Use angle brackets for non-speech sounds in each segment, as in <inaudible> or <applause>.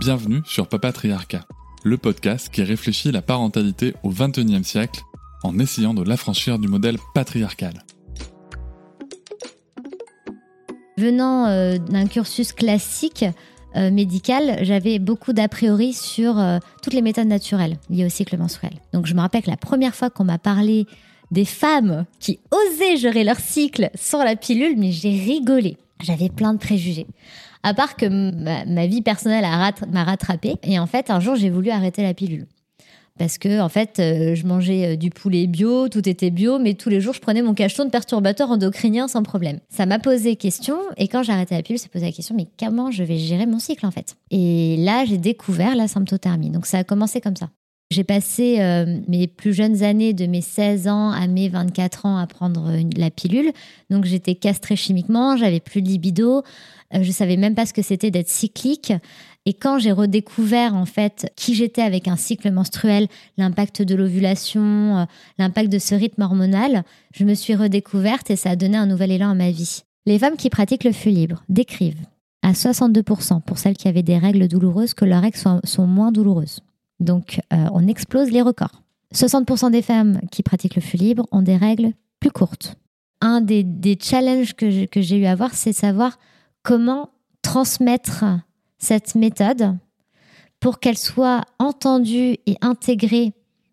Bienvenue sur Papatriarcat, le podcast qui réfléchit la parentalité au XXIe siècle en essayant de l'affranchir du modèle patriarcal. Venant euh, d'un cursus classique euh, médical, j'avais beaucoup d'a priori sur euh, toutes les méthodes naturelles liées au cycle menstruel. Donc je me rappelle que la première fois qu'on m'a parlé des femmes qui osaient gérer leur cycle sans la pilule, mais j'ai rigolé. J'avais plein de préjugés. À part que ma, vie personnelle m'a rattrapée. Et en fait, un jour, j'ai voulu arrêter la pilule. Parce que, en fait, euh, je mangeais euh, du poulet bio, tout était bio, mais tous les jours, je prenais mon cacheton de perturbateur endocrinien sans problème. Ça m'a posé question, et quand j'ai arrêté la pilule, ça posé la question, mais comment je vais gérer mon cycle, en fait? Et là, j'ai découvert la symptothermie. Donc, ça a commencé comme ça. J'ai passé euh, mes plus jeunes années de mes 16 ans à mes 24 ans à prendre la pilule. Donc j'étais castrée chimiquement, j'avais plus de libido, euh, je savais même pas ce que c'était d'être cyclique. Et quand j'ai redécouvert en fait qui j'étais avec un cycle menstruel, l'impact de l'ovulation, euh, l'impact de ce rythme hormonal, je me suis redécouverte et ça a donné un nouvel élan à ma vie. Les femmes qui pratiquent le flux libre décrivent à 62% pour celles qui avaient des règles douloureuses que leurs règles sont moins douloureuses. Donc, euh, on explose les records. 60% des femmes qui pratiquent le flux libre ont des règles plus courtes. Un des, challenges que j'ai eu à voir, c'est savoir comment transmettre cette méthode pour qu'elle soit entendue et intégrée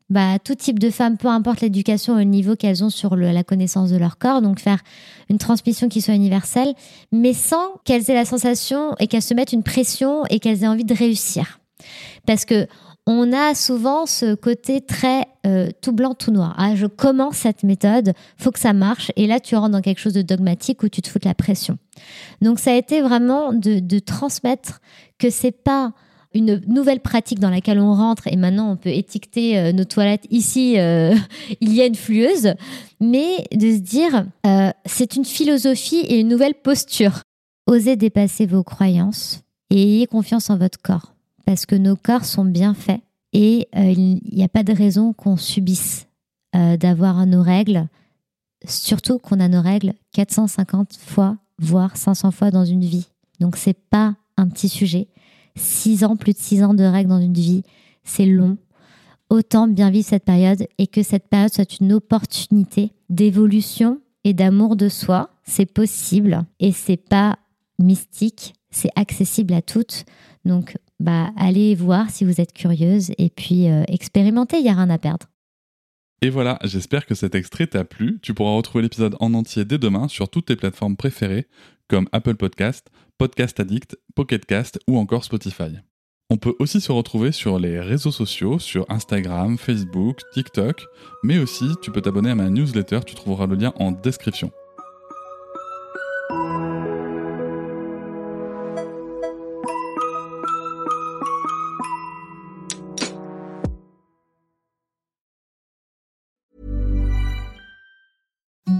bah, à tout type de femmes, peu importe l'éducation et le niveau qu'elles ont sur la connaissance de leur corps. Donc faire une transmission qui soit universelle, mais sans qu'elles aient la sensation et qu'elles se mettent une pression et qu'elles aient envie de réussir. Parce que on a souvent ce côté très euh, tout blanc, tout noir. Ah, je commence cette méthode, faut que ça marche. Et là, tu rentres dans quelque chose de dogmatique où tu te fous de la pression. Donc, ça a été vraiment de, transmettre que c'est pas une nouvelle pratique dans laquelle on rentre et maintenant on peut étiqueter euh, nos toilettes ici euh, <laughs> il y a une flueuse mais de se dire c'est une philosophie et une nouvelle posture osez dépasser vos croyances et ayez confiance en votre corps parce que nos corps sont bien faits et euh, il n'y a pas de raison qu'on subisse euh, d'avoir nos règles, surtout qu'on a nos règles 450 fois, voire 500 fois dans une vie. Donc c'est pas un petit sujet. 6 ans, plus de 6 ans de règles dans une vie, c'est long. Autant bien vivre cette période et que cette période soit une opportunité d'évolution et d'amour de soi. C'est possible et c'est pas mystique, c'est accessible à toutes. Donc bah, allez voir si vous êtes curieuse et puis euh, expérimentez, il n'y a rien à perdre. Et voilà, j'espère que cet extrait t'a plu. Tu pourras retrouver l'épisode en entier dès demain sur toutes tes plateformes préférées comme Apple Podcast, Podcast Addict, Pocket Cast ou encore Spotify. On peut aussi se retrouver sur les réseaux sociaux, sur Instagram, Facebook, TikTok, mais aussi tu peux t'abonner à ma newsletter, tu trouveras le lien en description.